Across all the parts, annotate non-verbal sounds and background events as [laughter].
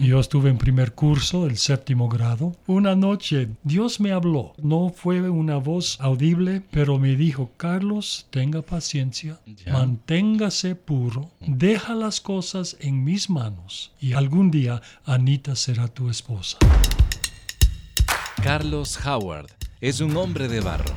Yo estuve en primer curso, el séptimo grado. Una noche Dios me habló. No fue una voz audible, pero me dijo, Carlos, tenga paciencia, manténgase puro, deja las cosas en mis manos y algún día Anita será tu esposa. Carlos Howard es un hombre de barro.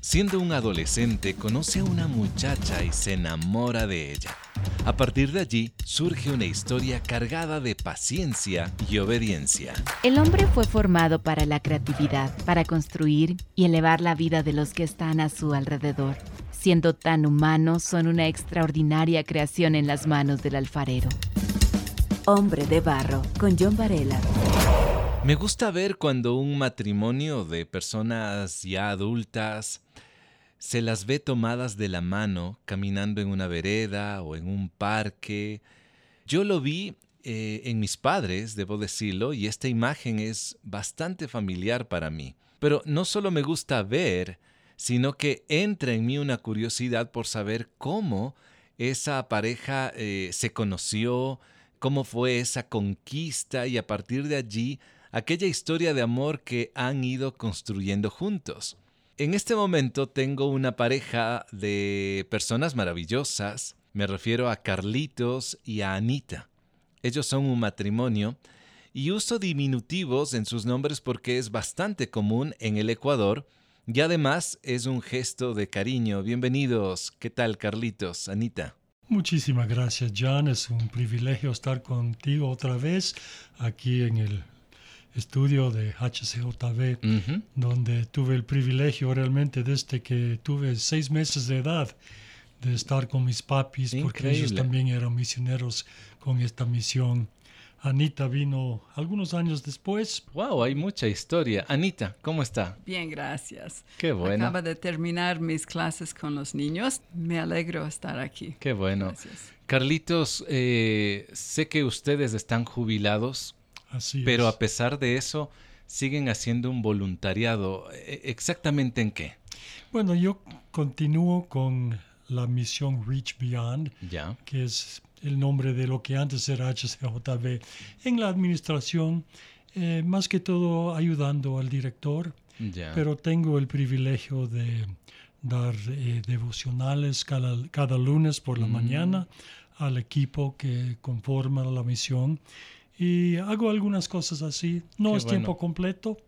Siendo un adolescente, conoce a una muchacha y se enamora de ella. A partir de allí surge una historia cargada de paciencia y obediencia. El hombre fue formado para la creatividad, para construir y elevar la vida de los que están a su alrededor. Siendo tan humanos, son una extraordinaria creación en las manos del alfarero. Hombre de Barro, con John Varela. Me gusta ver cuando un matrimonio de personas ya adultas se las ve tomadas de la mano caminando en una vereda o en un parque. Yo lo vi eh, en mis padres, debo decirlo, y esta imagen es bastante familiar para mí. Pero no solo me gusta ver, sino que entra en mí una curiosidad por saber cómo esa pareja eh, se conoció, cómo fue esa conquista y a partir de allí aquella historia de amor que han ido construyendo juntos. En este momento tengo una pareja de personas maravillosas, me refiero a Carlitos y a Anita. Ellos son un matrimonio y uso diminutivos en sus nombres porque es bastante común en el Ecuador y además es un gesto de cariño. Bienvenidos. ¿Qué tal, Carlitos? Anita. Muchísimas gracias, John. Es un privilegio estar contigo otra vez aquí en el estudio de HCJB, donde tuve el privilegio realmente desde que tuve seis meses de edad de estar con mis papis, porque ellos también eran misioneros con esta misión. Anita vino algunos años después. Wow, hay mucha historia. Anita, ¿cómo está? Bien, gracias. Qué bueno. Acaba de terminar mis clases con los niños. Me alegro estar aquí. Qué bueno. Gracias. Carlitos, eh, sé que ustedes están jubilados pero a pesar de eso, siguen haciendo un voluntariado. E, ¿Exactamente en qué? Bueno, yo continúo con la misión Reach Beyond, que es el nombre de lo que antes era HCJB, en la administración, eh, más que todo ayudando al director, pero tengo el privilegio de dar eh, devocionales cada, lunes por la mm. mañana al equipo que conforma la misión y hago algunas cosas así. No es tiempo completo,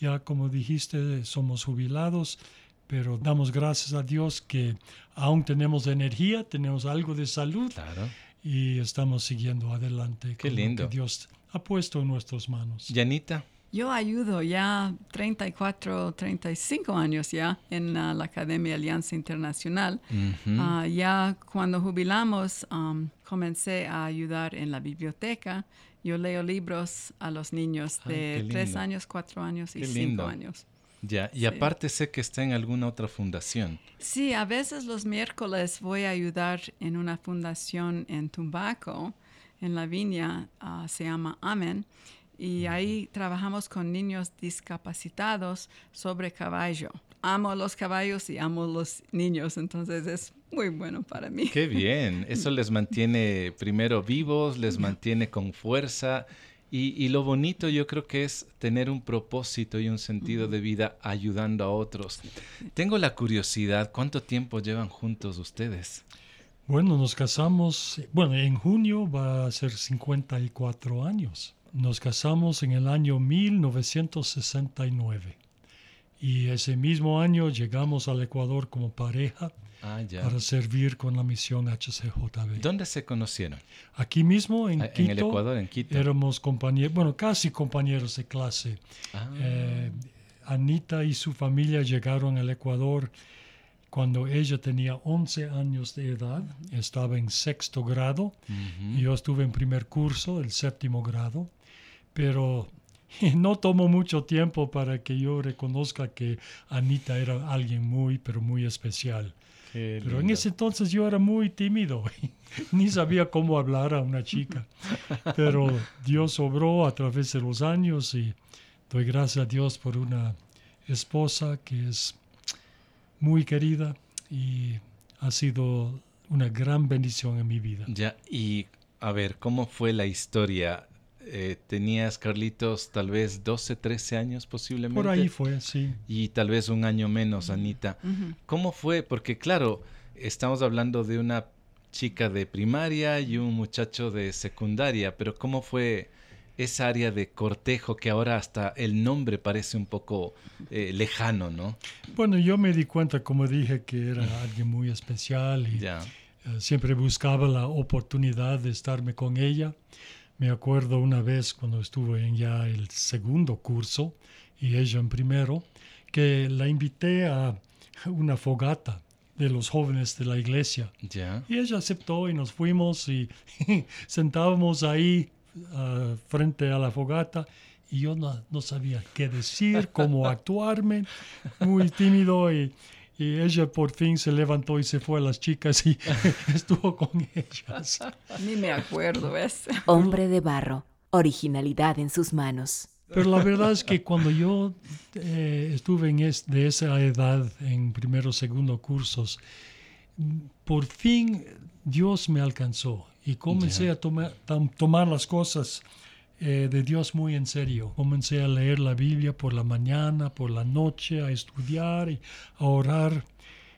ya como dijiste, somos jubilados, pero damos gracias a Dios que aún tenemos energía, tenemos algo de salud y estamos siguiendo adelante Qué lindo. que Dios ha puesto en nuestras manos. Yanita. Yo ayudo ya 34, 35 años ya en la Academia Alianza Internacional. Ah, ya cuando jubilamos um, comencé a ayudar en la biblioteca yo leo libros a los niños de tres años, cuatro años y cinco años. Ya, y aparte sé que está en alguna otra fundación. Sí, a veces los miércoles voy a ayudar en una fundación en Tumbaco, en la viña, ah, se llama Amen, y ahí trabajamos con niños discapacitados sobre caballo. Amo los caballos y amo los niños, entonces es muy bueno para mí. Qué bien, eso les mantiene primero vivos, les mantiene con fuerza y, lo bonito yo creo que es tener un propósito y un sentido de vida ayudando a otros. Tengo la curiosidad, ¿cuánto tiempo llevan juntos ustedes? Bueno, nos casamos, bueno, en junio va a ser 54 años. Nos casamos en el año 1969 y ese mismo año llegamos al Ecuador como pareja Ah, para servir con la misión HCJB. ¿Dónde se conocieron? Aquí mismo, en Quito. En el Ecuador, en Quito. Éramos compañeros, bueno, casi compañeros de clase. Ah. Eh, Anita y su familia llegaron al Ecuador cuando ella tenía 11 años de edad, estaba en sexto grado, y yo estuve en primer curso, el séptimo grado, pero [laughs] no tomó mucho tiempo para que yo reconozca que Anita era alguien muy, pero muy especial. Pero en ese entonces yo era muy tímido, [laughs] ni sabía cómo hablar a una chica. [laughs] Pero Dios obró a través de los años y doy gracias a Dios por una esposa que es muy querida y ha sido una gran bendición en mi vida. Ya, y a ver, ¿cómo fue la historia? Eh, tenías, Carlitos, tal vez 12, 13 años posiblemente. Por ahí fue, sí. Y tal vez un año menos, Anita. ¿Cómo fue? Porque claro, estamos hablando de una chica de primaria y un muchacho de secundaria, pero ¿cómo fue esa área de cortejo que ahora hasta el nombre parece un poco eh, lejano, ¿no? Bueno, yo me di cuenta, como dije, que era alguien muy especial y eh, siempre buscaba la oportunidad de estarme con ella. Me acuerdo una vez cuando estuve en ya el segundo curso y ella en primero, que la invité a una fogata de los jóvenes de la iglesia. Y ella aceptó y nos fuimos y [laughs] sentábamos ahí uh, frente a la fogata y yo no, no, sabía qué decir, cómo actuarme, muy tímido y, y, ella por fin se levantó y se fue a las chicas y [laughs] estuvo con ellas. Ni me acuerdo, ¿ves? Hombre de barro, originalidad en sus manos. Pero la verdad es que cuando yo eh, estuve en es, de esa edad, en primero, segundo cursos, por fin Dios me alcanzó y comencé a tomar, tomar las cosas eh, de Dios muy en serio. Comencé a leer la Biblia por la mañana, por la noche, a estudiar y a orar.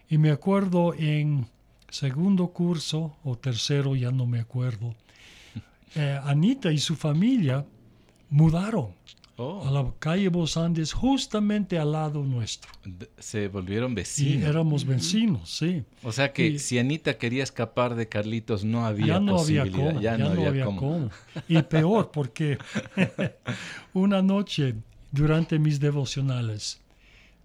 Y me acuerdo en segundo curso o tercero, ya no me acuerdo, [laughs] eh, Anita y su familia mudaron Oh. a la calle Bos Andes, justamente al lado nuestro. Se volvieron vecinos. Y éramos vecinos, sí. O sea que si Anita quería escapar de Carlitos, no había ya no Había cómo, ya, no, había, cómo. Y peor, porque [laughs] una noche durante mis devocionales,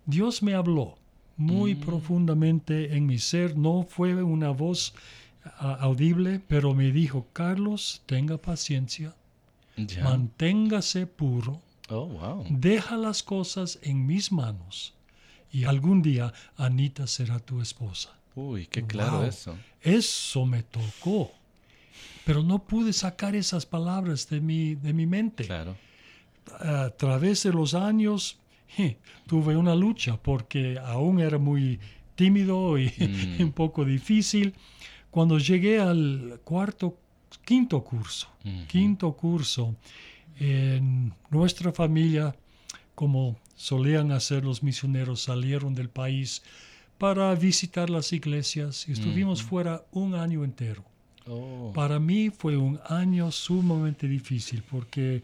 Dios me habló muy mm. profundamente en mi ser. No fue una voz audible, pero me dijo, Carlos, tenga paciencia, manténgase puro Oh, Deja las cosas en mis manos y algún día Anita será tu esposa. Uy, qué claro eso. Eso me tocó. Pero no pude sacar esas palabras de mi, de mi mente. Claro. A través de los años tuve una lucha porque aún era muy tímido y mm. [laughs] un poco difícil. Cuando llegué al cuarto, quinto curso, quinto curso, en nuestra familia, como solían hacer los misioneros, salieron del país para visitar las iglesias y estuvimos fuera un año entero. Oh. Para mí fue un año sumamente difícil porque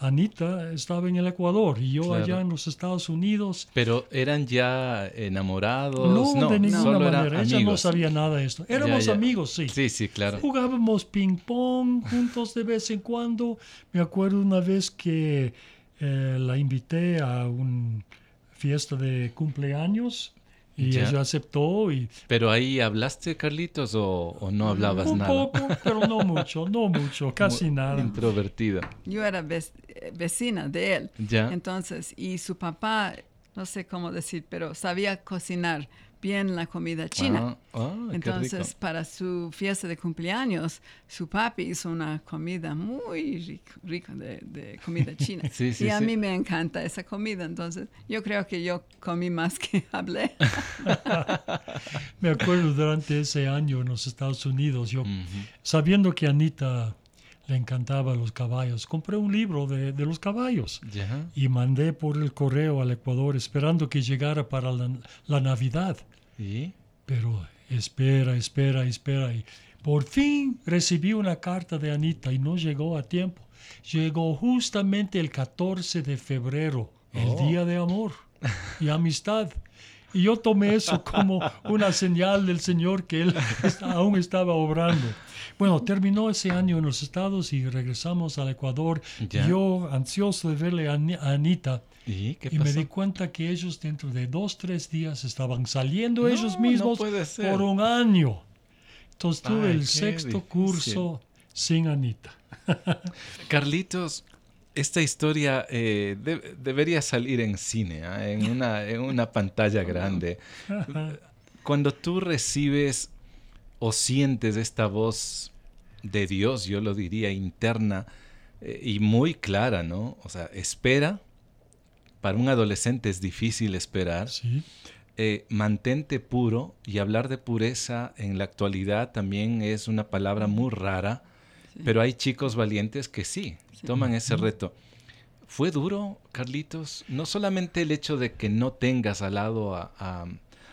Anita estaba en el Ecuador y yo allá en los Estados Unidos. Pero eran ya enamorados. No, de ninguna manera. Ella no sabía nada de esto. Éramos amigos, sí. Sí, sí, claro. Jugábamos ping pong juntos de vez en cuando. Me acuerdo una vez que eh, la invité a una fiesta de cumpleaños y ella aceptó. Y, ¿Pero ahí hablaste, Carlitos, o, no hablabas un nada? Un poco, pero no mucho, no mucho, [laughs] casi nada. Introvertida. Yo era vecina de él. ¿Ya? Entonces, y su papá, no sé cómo decir, pero sabía cocinar bien la comida china. Ah, ah, Entonces, para su fiesta de cumpleaños, su papi hizo una comida muy rica de, comida [laughs] china. y a mí me encanta esa comida. Entonces, yo creo que yo comí más que [laughs] hablé. [laughs] me acuerdo durante ese año en los Estados Unidos, yo, sabiendo que Anita le encantaba los caballos. Compré un libro de, los caballos y mandé por el correo al Ecuador esperando que llegara para la, Navidad. ¿Y? Pero espera, espera, espera. Y por fin recibí una carta de Anita y no llegó a tiempo. Llegó justamente el 14 de febrero, el oh. Día de Amor y Amistad. Y yo tomé eso como una señal del Señor que Él [laughs] aún estaba obrando. Bueno, terminó ese año en los Estados y regresamos al Ecuador. Yo, ansioso de verle a Anita, ¿Y, me di cuenta que ellos dentro de dos, tres días estaban saliendo ellos mismos por un año. Entonces tuve el sexto curso sin Anita. [laughs] Carlitos, esta historia eh, debería salir en cine, ¿ah? en, una, en una pantalla [laughs] grande. Cuando tú recibes o sientes esta voz de Dios, yo lo diría, interna eh, y muy clara, ¿no? O sea, espera. Para un adolescente es difícil esperar. Eh, mantente puro y hablar de pureza en la actualidad también es una palabra muy rara. Pero hay chicos valientes que sí, toman ese reto. ¿Fue duro, Carlitos? No solamente el hecho de que no tengas al lado a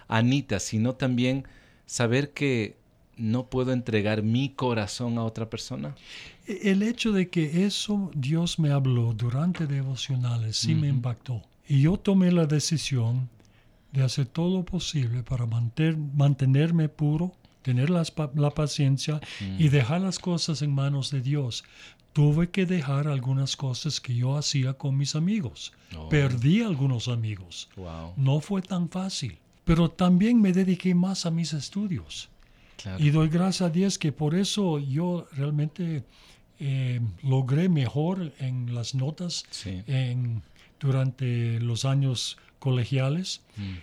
Anita, sino también saber que no puedo entregar mi corazón a otra persona? E, el hecho de que eso Dios me habló durante devocionales sí me impactó. Y yo tomé la decisión de hacer todo lo posible para mantenerme puro, tener la, paciencia y dejar las cosas en manos de Dios. Tuve que dejar algunas cosas que yo hacía con mis amigos. Oh. Perdí algunos amigos. No fue tan fácil. Pero también me dediqué más a mis estudios. Y doy gracias a Dios que por eso yo realmente eh, logré mejor en las notas en, durante los años colegiales.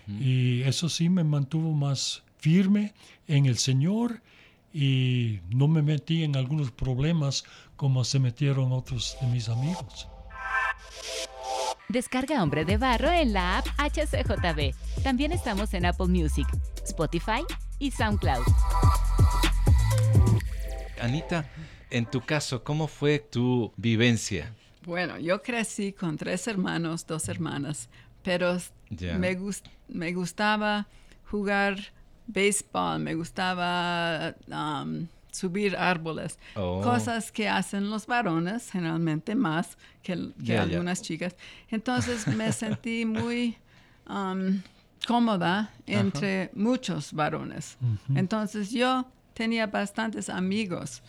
Y eso sí me mantuvo más firme en el Señor y no me metí en algunos problemas como se metieron otros de mis amigos. Descarga Hombre de Barro en la app HCJB. También estamos en Apple Music, Spotify y SoundCloud. Anita, en tu caso, ¿cómo fue tu vivencia? Bueno, yo crecí con tres hermanos, dos hermanas, pero me, me gustaba jugar béisbol, me gustaba um, subir árboles, oh. cosas que hacen los varones, generalmente más que, algunas chicas. Entonces me sentí muy um, cómoda entre muchos varones. Entonces yo tenía bastantes amigos.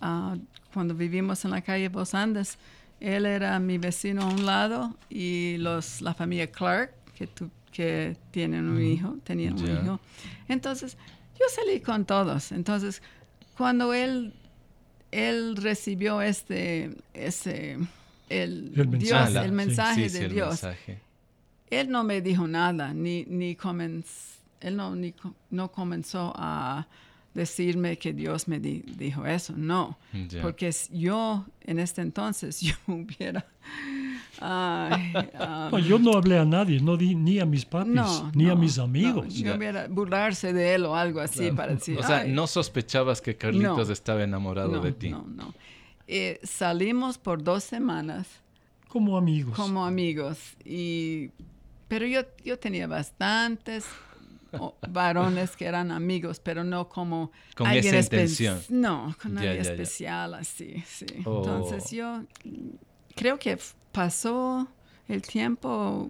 Ah, cuando vivimos en la calle Bos Andes, él era mi vecino a un lado y los, la familia Clark, que, que tienen un hijo, tenían un hijo. Entonces, yo salí con todos. Entonces, cuando él, él recibió este, ese, el, Dios, el mensaje de Dios, él no me dijo nada, ni, ni, él no, ni, no comenzó a decirme que Dios me dijo eso, no, porque yo en este entonces [laughs] yo hubiera... yo no hablé a nadie, no di ni a mis papis, ni a mis amigos. yo hubiera burlarse de él o algo así para decir... O sea, no sospechabas que Carlitos estaba enamorado de ti. No, no. Eh, salimos por dos semanas. Como amigos. Como amigos. Y, pero yo, yo tenía bastantes varones que eran amigos, pero no como con esa intención. No, con nadie especial así, sí. Oh. Entonces yo creo que pasó el tiempo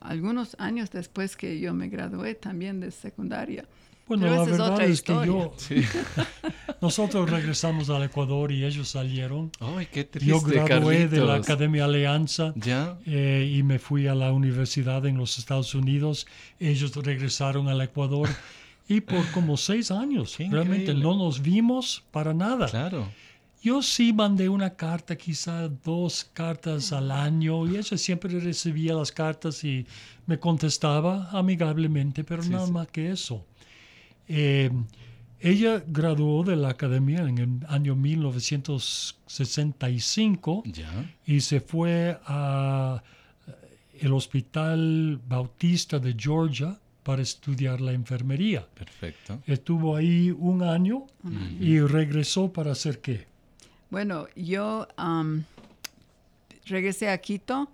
algunos años después que yo me gradué también de secundaria. Bueno, la verdad es, que yo, [laughs] nosotros regresamos al Ecuador y ellos salieron. Ay, qué triste, yo gradué de la Academia Alianza eh, y me fui a la universidad en los Estados Unidos. Ellos regresaron al Ecuador y por como seis años realmente no nos vimos para nada. Claro. Yo sí mandé una carta, quizá dos cartas al año, y ella siempre recibía las cartas y me contestaba amigablemente, pero nada más que eso. Eh, ella graduó de la academia en el año 1965 y se fue a eh, el Hospital Bautista de Georgia para estudiar la enfermería. Perfecto. Estuvo ahí un año, y regresó para hacer qué. Bueno, yo um, regresé a Quito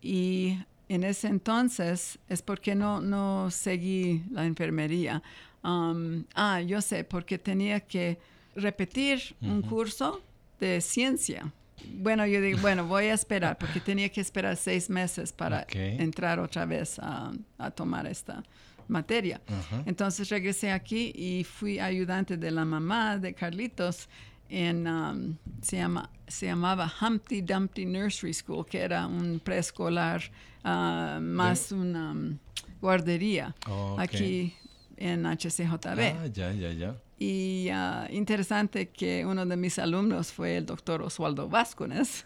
y en ese entonces es porque no, no seguí la enfermería. Um, ah, yo sé, porque tenía que repetir un curso de ciencia. Bueno, yo digo, bueno, voy a esperar, porque tenía que esperar seis meses para entrar otra vez a, tomar esta materia. Entonces regresé aquí y fui ayudante de la mamá de Carlitos en, um, se, llama, se llamaba Humpty Dumpty Nursery School, que era un preescolar uh, más una um, guardería aquí en HCJB. Ah, ya, ya, ya. Y uh, interesante que uno de mis alumnos fue el doctor Oswaldo Vázquez.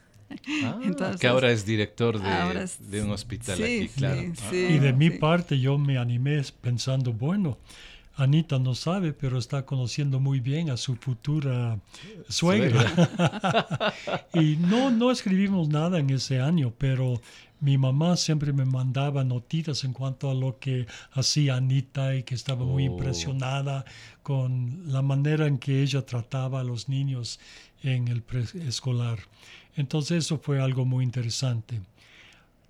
Ah, [laughs] que ahora es director de, de un hospital aquí, claro. Sí, y de mi parte yo me animé pensando, bueno, Anita no sabe, pero está conociendo muy bien a su futura suegra. [laughs] y no, no escribimos nada en ese año, pero mi mamá siempre me mandaba notitas en cuanto a lo que hacía Anita y que estaba muy oh. impresionada con la manera en que ella trataba a los niños en el preescolar. Entonces eso fue algo muy interesante.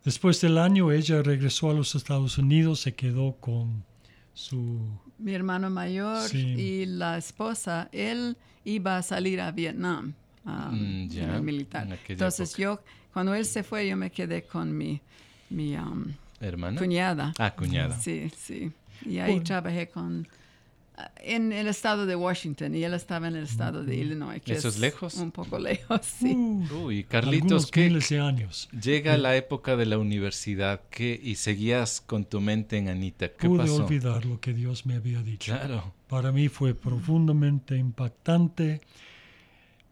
Después del año ella regresó a los Estados Unidos, se quedó con su... Mi hermano mayor y la esposa, él iba a salir a Vietnam, um, mm, militar. Entonces yo, cuando él se fue, yo me quedé con mi, mi um, ¿Hermana? cuñada. Ah, cuñada. Sí, sí. Y ahí trabajé con en el estado de Washington y él estaba en el estado de Illinois. ¿Eso es lejos? Un poco lejos, sí. Uy, Carlitos, ¿qué? años. Llega la época de la universidad ¿qué? y seguías con tu mente en Anita. ¿Qué Pude olvidar lo que Dios me había dicho. Claro. Para mí fue profundamente impactante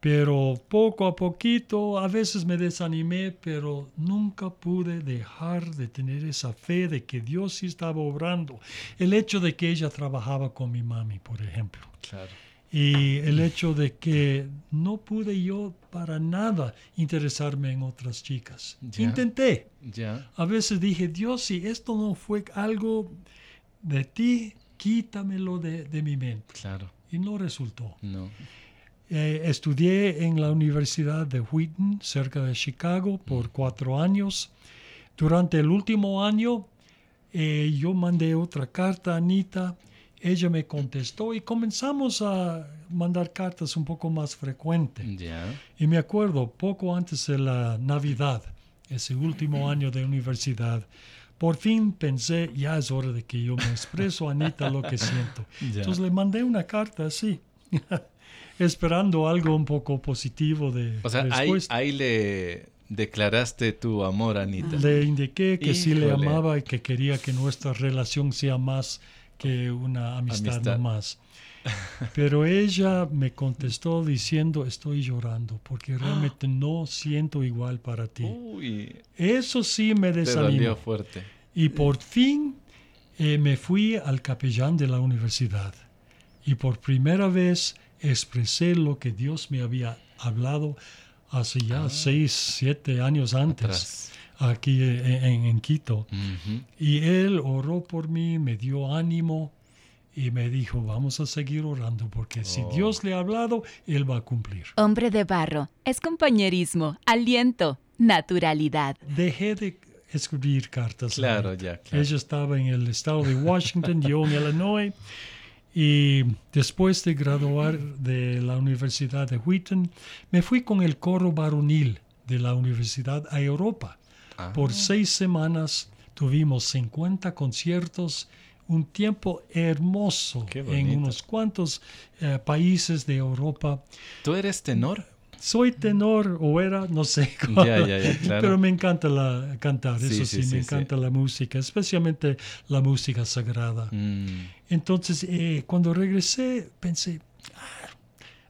pero poco a poquito, a veces me desanimé, pero nunca pude dejar de tener esa fe de que Dios sí estaba obrando. El hecho de que ella trabajaba con mi mami, por ejemplo. Claro. Y el hecho de que no pude yo para nada interesarme en otras chicas. Intenté. Ya. A veces dije, Dios, si esto no fue algo de ti, quítamelo de, de mi mente. Claro. Y no resultó. No. Eh, estudié en la Universidad de Wheaton, cerca de Chicago, por mm. cuatro años. Durante el último año, eh, yo mandé otra carta a Anita. Ella me contestó y comenzamos a mandar cartas un poco más frecuente. Y me acuerdo, poco antes de la Navidad, ese último año de universidad, por fin pensé, ya es hora de que yo me expreso a Anita lo que siento. Entonces le mandé una carta así. [laughs] esperando algo un poco positivo de O sea, ahí, le declaraste tu amor Anita. Le indiqué que sí le amaba y que quería que nuestra relación sea más que una amistad, más. [laughs] Pero ella me contestó diciendo, estoy llorando porque realmente no siento igual para ti. Eso sí me desanimó. fuerte. Y por fin eh, me fui al capellán de la universidad. Y por primera vez expresé lo que Dios me había hablado hace ya ah. seis, siete años antes, aquí en, Quito. Y Él oró por mí, me dio ánimo y me dijo, vamos a seguir orando porque si oh. Dios le ha hablado, Él va a cumplir. Hombre de barro, es compañerismo, aliento, naturalidad. Dejé de escribir cartas. Claro, ya. Claro. Ella estaba en el estado de Washington, yo en [laughs] Illinois. Y después de graduar de la Universidad de Wheaton, me fui con el coro varonil de la universidad a Europa. Ah. Por seis semanas tuvimos 50 conciertos, un tiempo hermoso en unos cuantos eh, países de Europa. ¿Tú eres tenor? Soy tenor o era, no sé, pero me encanta la, cantar, eso sí, me encanta la música, especialmente la música sagrada. Mm. Entonces, eh, cuando regresé, pensé, ah,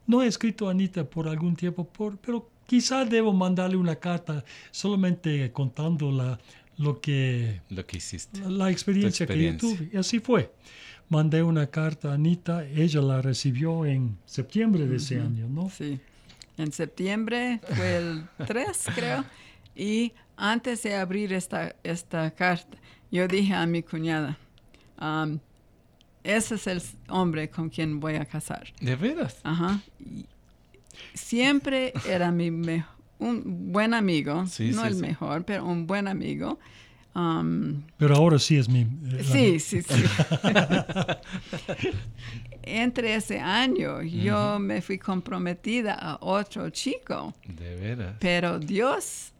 no he escrito a Anita por algún tiempo, por, pero quizá debo mandarle una carta solamente contando la, lo que... Lo que hiciste. La, experiencia, que yo tuve. Y así fue. Mandé una carta a Anita, ella la recibió en septiembre de ese año, ¿no? Sí en septiembre, fue el [laughs] 3 creo, y antes de abrir esta, esta carta, yo dije a mi cuñada, um, ese es el hombre con quien voy a casar. ¿De veras? Ajá. siempre era mi un buen amigo, no el mejor, pero un buen amigo. Um, pero ahora sí es mi... Eh, sí, sí, sí, [laughs] Entre ese año yo me fui comprometida a otro chico. De veras. Pero Dios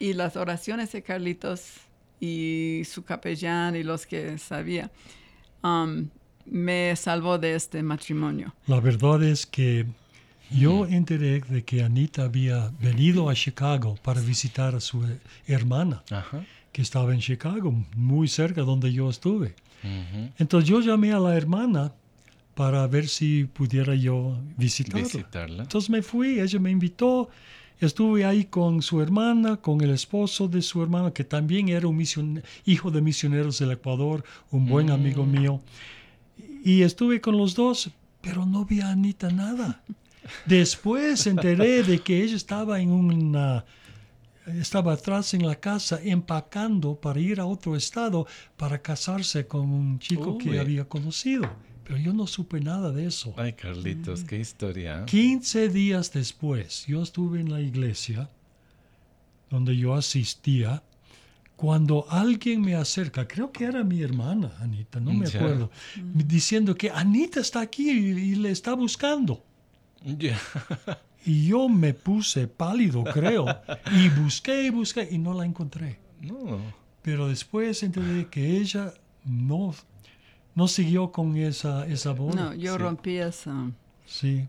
y las oraciones de Carlitos y su capellán y los que sabía um, me salvó de este matrimonio. La verdad es que yo enteré de que Anita había venido a Chicago para visitar a su hermana. Ajá que estaba en Chicago, muy cerca donde yo estuve. Entonces yo llamé a la hermana para ver si pudiera yo visitarla. Entonces me fui, ella me invitó, estuve ahí con su hermana, con el esposo de su hermana, que también era un hijo de misioneros del Ecuador, un buen mm. amigo mío. Y estuve con los dos, pero no vi a Anita nada. [laughs] Después enteré de que ella estaba en una estaba atrás en la casa empacando para ir a otro estado para casarse con un chico que había conocido. Pero yo no supe nada de eso. Ay, Carlitos, qué historia. 15 días después, yo estuve en la iglesia donde yo asistía. Cuando alguien me acerca, creo que era mi hermana, Anita, no me Ya. acuerdo, diciendo que Anita está aquí y, y le está buscando. Ya. [laughs] Y yo me puse pálido, creo, y busqué y busqué y no la encontré. No. Pero después entendí que ella no, no siguió con esa, esa boda. No, yo Sí. rompí eso Sí.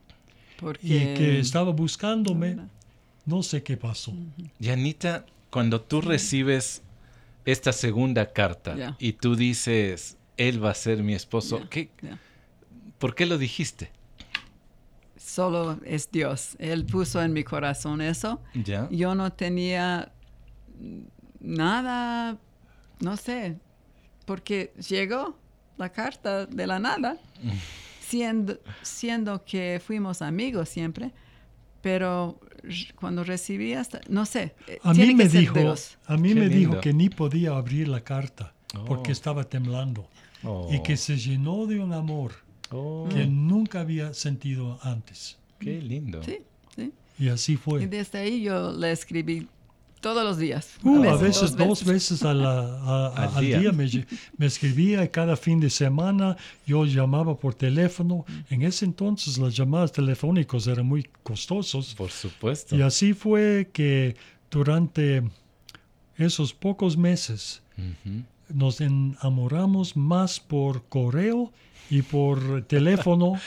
porque... Y que estaba buscándome, no sé qué pasó. Y Anita, cuando tú recibes esta segunda carta y tú dices, él va a ser mi esposo, ¿qué. ¿por qué lo dijiste? Solo es Dios. Él puso en mi corazón eso. ¿Ya? Yo no tenía nada, no sé, porque llegó la carta de la nada, [laughs] siendo, siendo que fuimos amigos siempre, pero cuando recibí hasta, no sé, eh, A tiene mí que me ser dijo, Dios. a mí Qué me dijo que ni podía abrir la carta porque Oh. estaba temblando Oh. y que se llenó de un amor Oh, que nunca había sentido antes. qué lindo. Sí, sí. Y así Y fue. desde ahí yo le escribí todos los días. Uh, a veces, dos veces a la- a- a- [laughs] Al al día. día, me, me escribía y cada fin de semana yo llamaba por teléfono. En ese entonces las llamadas telefónicas eran muy costosos. Por supuesto. Y así fue que durante esos pocos meses Ujú. Nos enamoramos más por correo y por teléfono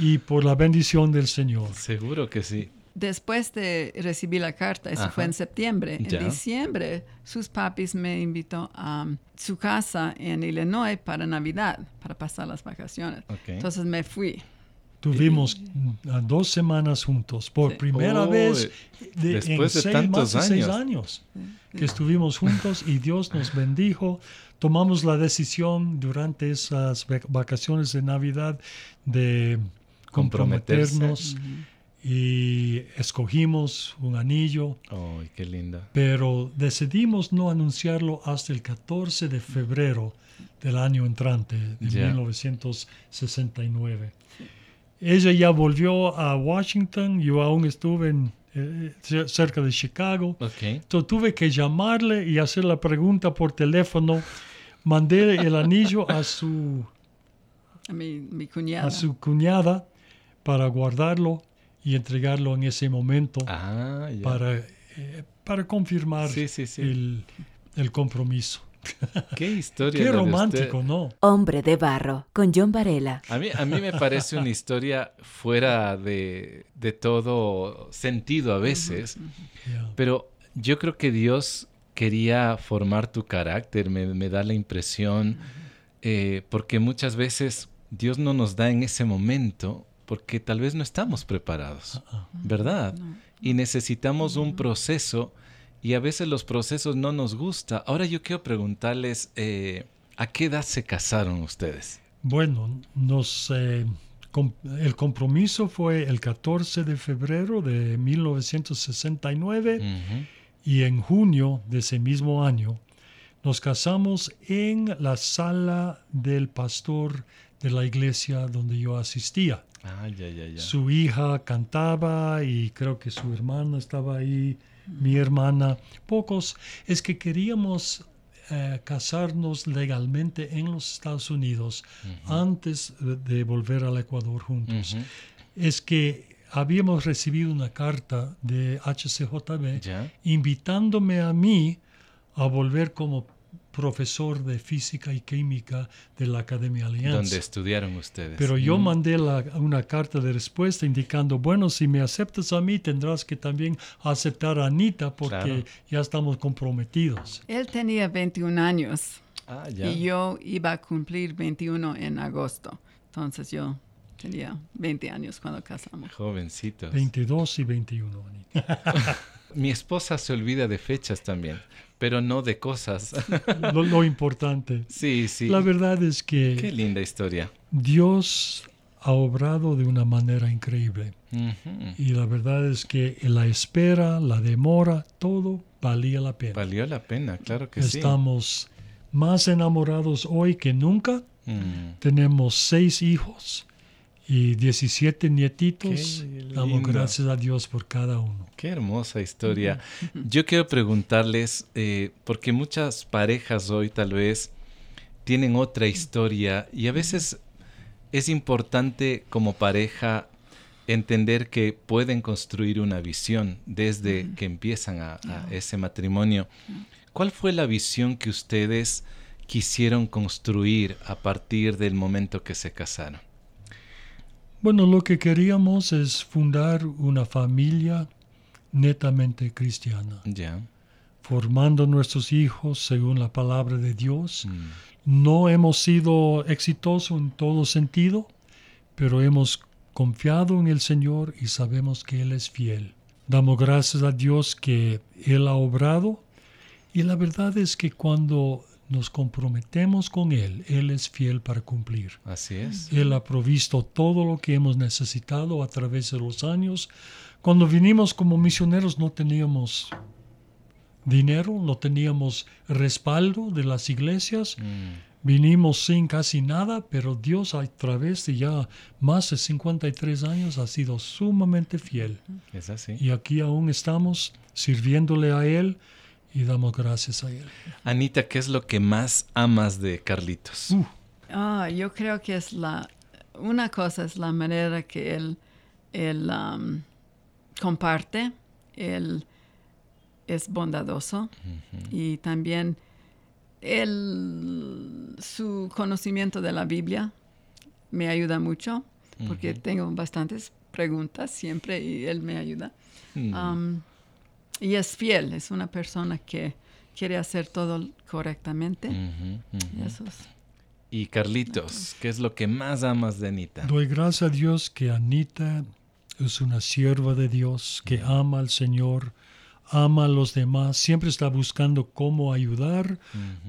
y por la bendición del Señor. Seguro que sí. Después de recibir la carta, eso fue Ajá. en septiembre. Ya. En diciembre, sus papis me invitó a su casa en Illinois para Navidad, para pasar las vacaciones. Ok. Entonces me fui. Tuvimos dos semanas juntos, por Sí. primera Oh, vez de, después en de seis, tantos más de seis años. años que estuvimos juntos y Dios nos bendijo. Tomamos la decisión durante esas vac- vacaciones de Navidad de comprometernos y escogimos un anillo. Ay, qué linda. pero decidimos no anunciarlo hasta el 14 de febrero del año entrante, de Ya. 1969. Ella ya volvió a Washington, yo aún estuve en, eh, cer- cerca de Chicago. Entonces tuve que llamarle y hacer la pregunta por teléfono. Mandé el anillo a su, A mi, mi cuñada. a su cuñada para guardarlo y entregarlo en ese momento Ah, para, eh, para confirmar Sí, sí, sí. El, el compromiso. [laughs] Qué historia. Qué romántico, usted. ¿no? Hombre de barro, con John Varela. A mí, a mí me parece una historia fuera de, de todo sentido a veces, pero yo creo que Dios quería formar tu carácter, me, me da la impresión, eh, porque muchas veces Dios no nos da en ese momento porque tal vez no estamos preparados, Ah, ¿verdad? Y necesitamos un proceso y a veces los procesos no nos gusta. Ahora yo quiero preguntarles, eh, ¿a qué edad se casaron ustedes? Bueno, nos, eh, com- el compromiso fue el 14 de febrero de 1969 Ujú. y en junio de ese mismo año nos casamos en la sala del pastor de la iglesia donde yo asistía. Ah, ya, ya, ya. Su hija cantaba y creo que su hermana estaba ahí, mi hermana. Pocos. Es que queríamos eh, casarnos legalmente en los Estados Unidos antes de- volver al Ecuador juntos. Es que habíamos recibido una carta de HCJB invitándome a mí a volver como profesor de física y química de la Academia Alianza. Donde estudiaron ustedes. Pero yo Mm. mandé la- una carta de respuesta indicando, bueno, si me aceptas a mí, tendrás que también aceptar a Anita porque Claro. ya estamos comprometidos. Él tenía 21 años Ah, ya. y yo iba a cumplir 21 en agosto. Entonces yo tenía 20 años cuando casamos. Jovencitos. 22 y 21, Anita. [laughs] Mi esposa se olvida de fechas también, pero no de cosas. lo, lo importante. [laughs] sí, sí. La verdad es Qué que linda historia. Dios ha obrado de una manera increíble. Y la verdad es que la espera, la demora, todo valía la pena. Valió la pena, claro que Estamos más enamorados hoy que nunca. Mm. Tenemos seis hijos y 17 nietitos. Damos gracias a Dios por cada uno. Qué hermosa historia. Yo quiero preguntarles, eh, porque muchas parejas hoy tal vez tienen otra historia y a veces es importante como pareja entender que pueden construir una visión desde que empiezan a, ese matrimonio. ¿Cuál fue la visión que ustedes quisieron construir a partir del momento que se casaron? Bueno, lo que queríamos es fundar una familia netamente cristiana. Ya. Formando nuestros hijos según la palabra de Dios. Mm. No hemos sido exitosos en todo sentido, pero hemos confiado en el Señor y sabemos que Él es fiel. Damos gracias a Dios que Él ha obrado y la verdad es que cuando nos comprometemos con Él, Él es fiel para cumplir. Así es. Él ha provisto todo lo que hemos necesitado a través de los años. Cuando vinimos como misioneros no teníamos dinero, no teníamos respaldo de las iglesias. Mm. Vinimos sin casi nada, pero Dios a través de ya más de 53 años ha sido sumamente fiel. Es así. Y aquí aún estamos sirviéndole a Él y damos gracias a Él. Anita, ¿qué es lo que más amas de Carlitos? Uh. Ah, yo creo que es la... Una cosa es la manera que Él, él um, comparte, Él es bondadoso y también el, su conocimiento de la Biblia me ayuda mucho porque tengo bastantes preguntas siempre y él me ayuda. Mm. Um, y es fiel, es una persona que quiere hacer todo correctamente. Y, Carlitos, ¿qué es lo que más amas de Anita? Doy gracias a Dios que Anita es una sierva de Dios, que ama al Señor, ama a los demás, siempre está buscando cómo ayudar,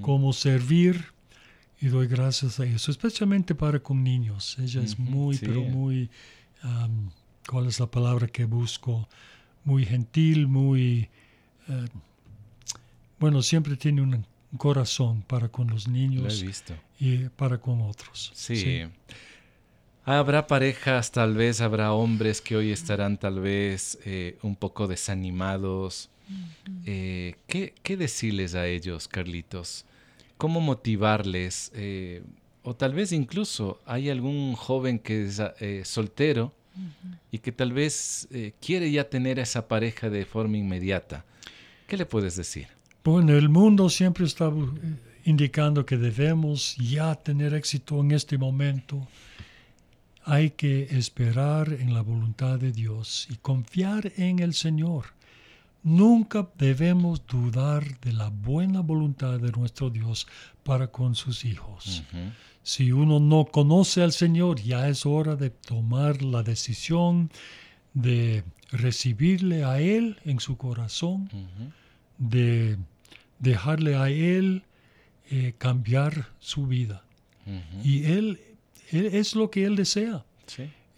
cómo servir. Y doy gracias a eso, especialmente para con niños. Ella es muy, pero muy, ¿cuál es la palabra que busco? Muy gentil, muy... Eh, bueno, siempre tiene un corazón para con los niños y para con otros. sí. Habrá parejas, tal vez habrá hombres que hoy estarán tal vez eh, un poco desanimados. Eh, ¿qué, decirles a ellos, Carlitos? ¿Cómo motivarles? Eh, o tal vez incluso hay algún joven que es soltero y que tal vez quiere ya tener a esa pareja de forma inmediata. ¿Qué le puedes decir? Bueno, el mundo siempre está indicando que debemos ya tener éxito en este momento hay que esperar en la voluntad de Dios y confiar en el Señor. Nunca debemos dudar de la buena voluntad de nuestro Dios para con sus hijos. Si uno no conoce al Señor, ya es hora de tomar la decisión de recibirle a Él en su corazón, de dejarle a Él eh, cambiar su vida. Y Él es lo que Él desea.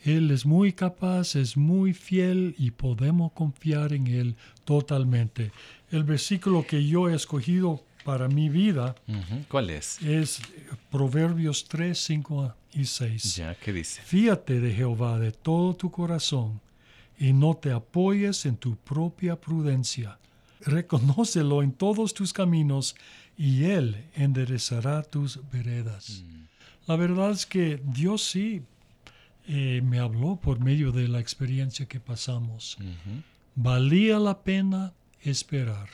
Él es muy capaz, es muy fiel y podemos confiar en Él totalmente. El versículo que yo he escogido para mi vida, ¿cuál es? Es Proverbios 3, 5 y 6. Ya, ¿qué dice? Fíate de Jehová de todo tu corazón y no te apoyes en tu propia prudencia. Reconócelo en todos tus caminos y Él enderezará tus veredas. Mm. La verdad es que Dios sí eh, me habló por medio de la experiencia que pasamos. Valía la pena esperar.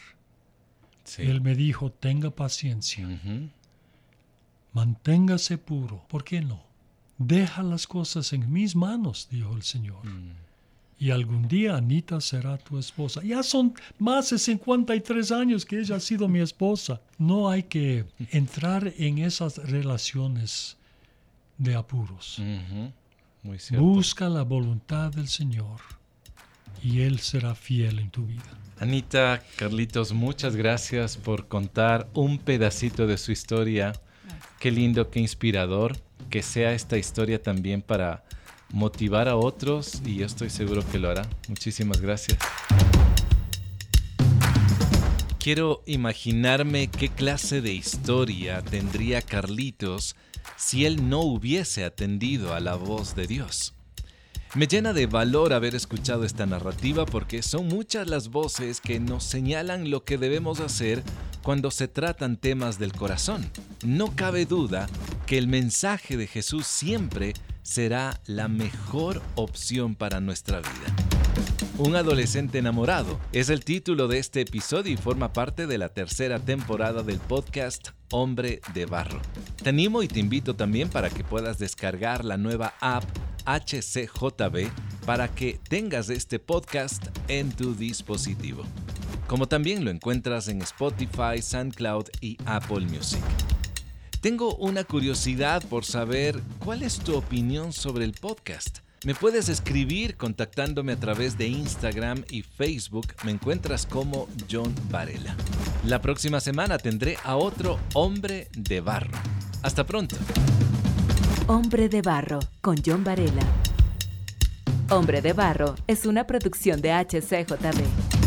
Él me dijo, tenga paciencia. Manténgase puro. ¿Por qué no? Deja las cosas en mis manos, dijo el Señor. Mm. Y algún día Anita será tu esposa. Ya son más de 53 años que ella ha sido mi esposa. No hay que [laughs] entrar en esas relaciones de apuros. Busca la voluntad del Señor y Él será fiel en tu vida. Anita, Carlitos, muchas gracias por contar un pedacito de su historia. Qué lindo, qué inspirador. Que sea esta historia también para motivar a otros y yo estoy seguro que lo hará. Muchísimas gracias. Quiero imaginarme qué clase de historia tendría Carlitos si él no hubiese atendido a la voz de Dios. Me llena de valor haber escuchado esta narrativa porque son muchas las voces que nos señalan lo que debemos hacer cuando se tratan temas del corazón. No cabe duda que el mensaje de Jesús siempre será la mejor opción para nuestra vida. Un adolescente enamorado es el título de este episodio y forma parte de la tercera temporada del podcast Hombre de Barro. Te animo y te invito también para que puedas descargar la nueva app HCJB para que tengas este podcast en tu dispositivo. Como también lo encuentras en Spotify, SoundCloud y Apple Music. Tengo una curiosidad por saber cuál es tu opinión sobre el podcast. Me puedes escribir contactándome a través de Instagram y Facebook. Me encuentras como John Varela. La próxima semana tendré a otro hombre de barro. Hasta pronto. Hombre de barro con John Varela. Hombre de barro es una producción de HCJB.